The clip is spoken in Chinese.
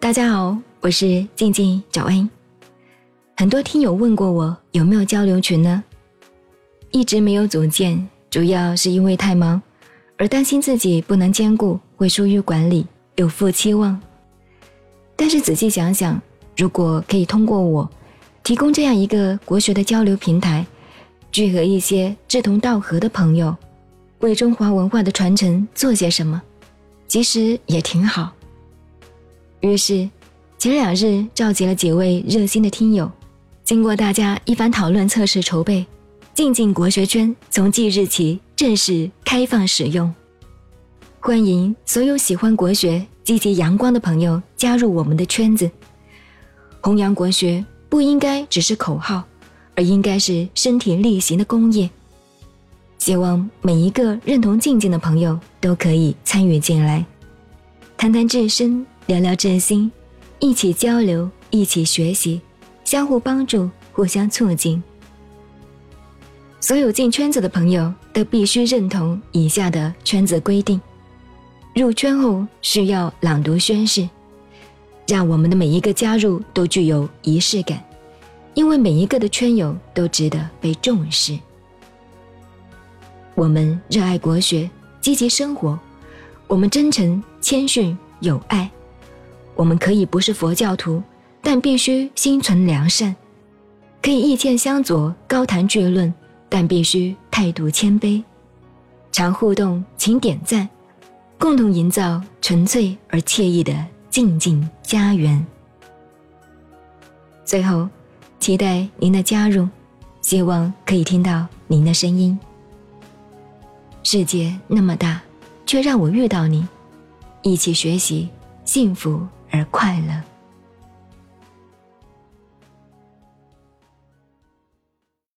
大家好，我是静静找恩。很多听友问过我有没有交流群呢？一直没有组建，主要是因为太忙，而担心自己不能兼顾，会疏于管理，有负期望。但是仔细想想，如果可以通过我，提供这样一个国学的交流平台，聚合一些志同道合的朋友，为中华文化的传承做些什么，其实也挺好。于是，前两日召集了几位热心的听友，经过大家一番讨论、测试、筹备。静静国学圈从即日起正式开放使用，欢迎所有喜欢国学、积极阳光的朋友加入我们的圈子。弘扬国学不应该只是口号，而应该是身体力行的功业。希望每一个认同静静的朋友都可以参与进来，谈谈自身，聊聊至心，一起交流，一起学习，相互帮助，互相促进。所有进圈子的朋友都必须认同以下的圈子规定：入圈后需要朗读宣誓，让我们的每一个加入都具有仪式感，因为每一个的圈友都值得被重视。我们热爱国学，积极生活，我们真诚、谦逊、有爱。我们可以不是佛教徒，但必须心存良善；可以意见相左，高谈巨论。但必须态度谦卑，常互动，请点赞，共同营造纯粹而惬意的静静家园。最后，期待您的加入，希望可以听到您的声音。世界那么大，却让我遇到你，一起学习，幸福而快乐。